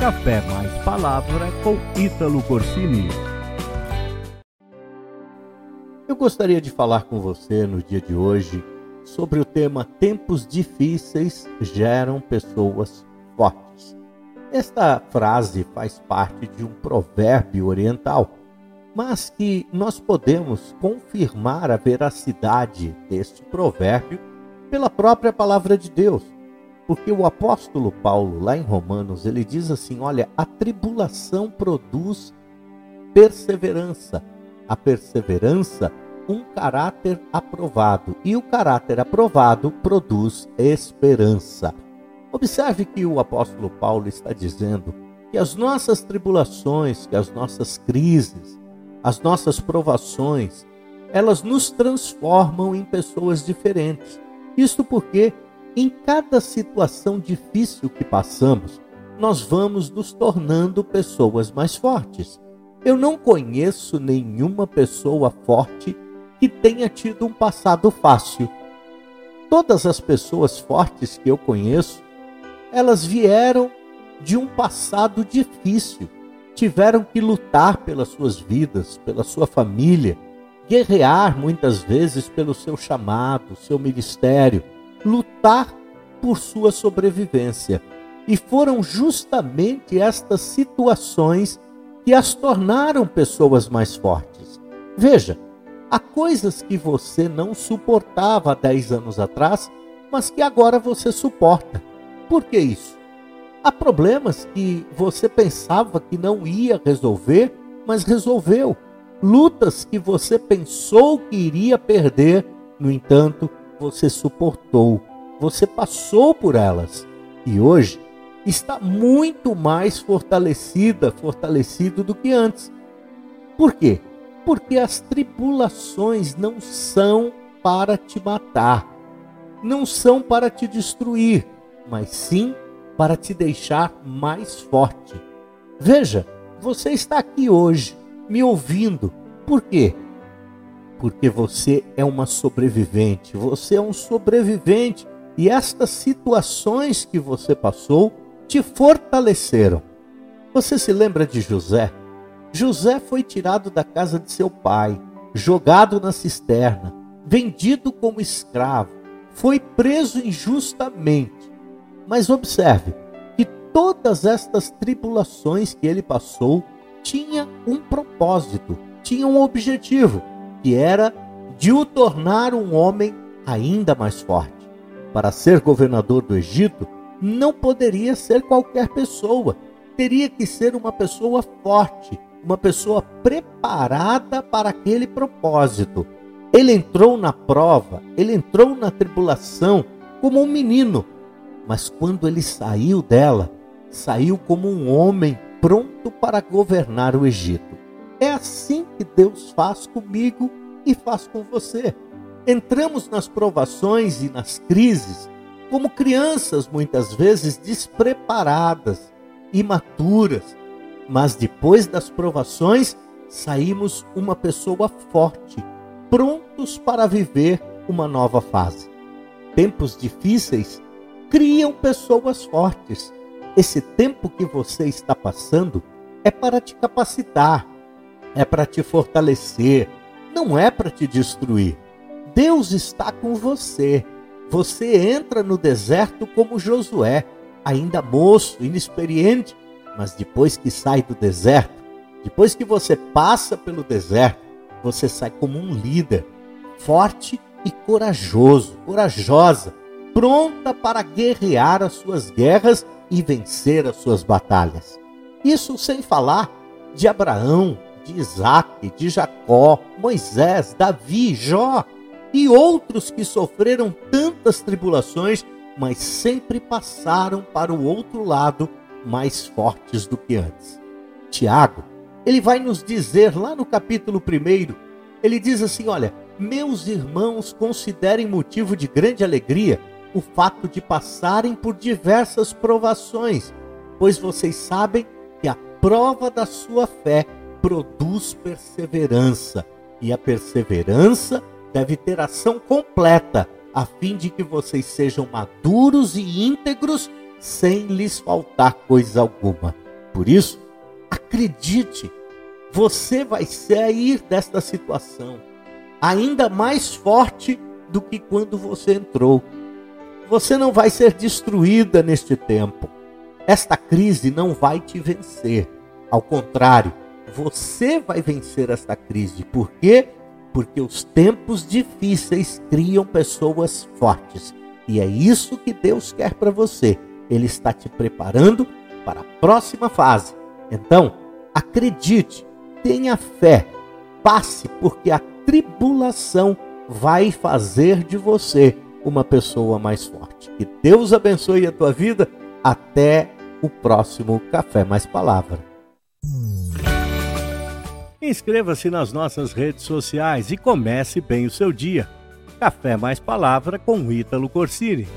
Café mais Palavra com Ítalo Corsini. Eu gostaria de falar com você no dia de hoje sobre o tema Tempos difíceis geram pessoas fortes. Esta frase faz parte de um provérbio oriental, mas que nós podemos confirmar a veracidade deste provérbio pela própria palavra de Deus. Porque o apóstolo Paulo, lá em Romanos, ele diz assim: olha, a tribulação produz perseverança, a perseverança, um caráter aprovado, e o caráter aprovado produz esperança. Observe que o apóstolo Paulo está dizendo que as nossas tribulações, que as nossas crises, as nossas provações, elas nos transformam em pessoas diferentes. Isto porque em cada situação difícil que passamos, nós vamos nos tornando pessoas mais fortes. Eu não conheço nenhuma pessoa forte que tenha tido um passado fácil. Todas as pessoas fortes que eu conheço, elas vieram de um passado difícil, tiveram que lutar pelas suas vidas, pela sua família, guerrear muitas vezes pelo seu chamado, seu ministério lutar por sua sobrevivência. E foram justamente estas situações que as tornaram pessoas mais fortes. Veja, há coisas que você não suportava há 10 anos atrás, mas que agora você suporta. Por que isso? Há problemas que você pensava que não ia resolver, mas resolveu. Lutas que você pensou que iria perder, no entanto, você suportou, você passou por elas e hoje está muito mais fortalecida, fortalecido do que antes. Por quê? Porque as tribulações não são para te matar, não são para te destruir, mas sim para te deixar mais forte. Veja, você está aqui hoje me ouvindo. Por quê? Porque você é uma sobrevivente, você é um sobrevivente e estas situações que você passou te fortaleceram. Você se lembra de José? José foi tirado da casa de seu pai, jogado na cisterna, vendido como escravo, foi preso injustamente. Mas observe que todas estas tribulações que ele passou tinham um propósito, tinham um objetivo que era de o tornar um homem ainda mais forte. Para ser governador do Egito, não poderia ser qualquer pessoa, teria que ser uma pessoa forte, uma pessoa preparada para aquele propósito. Ele entrou na prova, ele entrou na tribulação como um menino, mas quando ele saiu dela, saiu como um homem pronto para governar o Egito. É assim que Deus faz comigo e faz com você. Entramos nas provações e nas crises como crianças, muitas vezes despreparadas, imaturas, mas depois das provações saímos uma pessoa forte, prontos para viver uma nova fase. Tempos difíceis criam pessoas fortes. Esse tempo que você está passando é para te capacitar, é para te fortalecer, não é para te destruir. Deus está com você. Você entra no deserto como Josué, ainda moço, inexperiente, mas depois que sai do deserto, depois que você passa pelo deserto, você sai como um líder, forte e corajoso, corajosa, pronta para guerrear as suas guerras e vencer as suas batalhas. Isso sem falar de Abraão, de Isaac, de Jacó, Moisés, Davi, Jó e outros que sofreram tantas tribulações, mas sempre passaram para o outro lado mais fortes do que antes. Tiago, ele vai nos dizer lá no capítulo 1, ele diz assim: Olha, meus irmãos, considerem motivo de grande alegria o fato de passarem por diversas provações, pois vocês sabem que a prova da sua fé produz perseverança, e a perseverança deve ter ação completa, a fim de que vocês sejam maduros e íntegros, sem lhes faltar coisa alguma. Por isso, acredite, você vai sair desta situação ainda mais forte do que quando você entrou. Você não vai ser destruída neste tempo. Esta crise não vai te vencer. Ao contrário, você vai vencer esta crise. Por quê? Porque os tempos difíceis criam pessoas fortes. E é isso que Deus quer para você. Ele está te preparando para a próxima fase. Então, acredite, tenha fé, passe, porque a tribulação vai fazer de você uma pessoa mais forte. Que Deus abençoe a tua vida. Até o próximo Café Mais Palavra. Inscreva-se nas nossas redes sociais e comece bem o seu dia. Café Mais Palavra com Ítalo Corsini.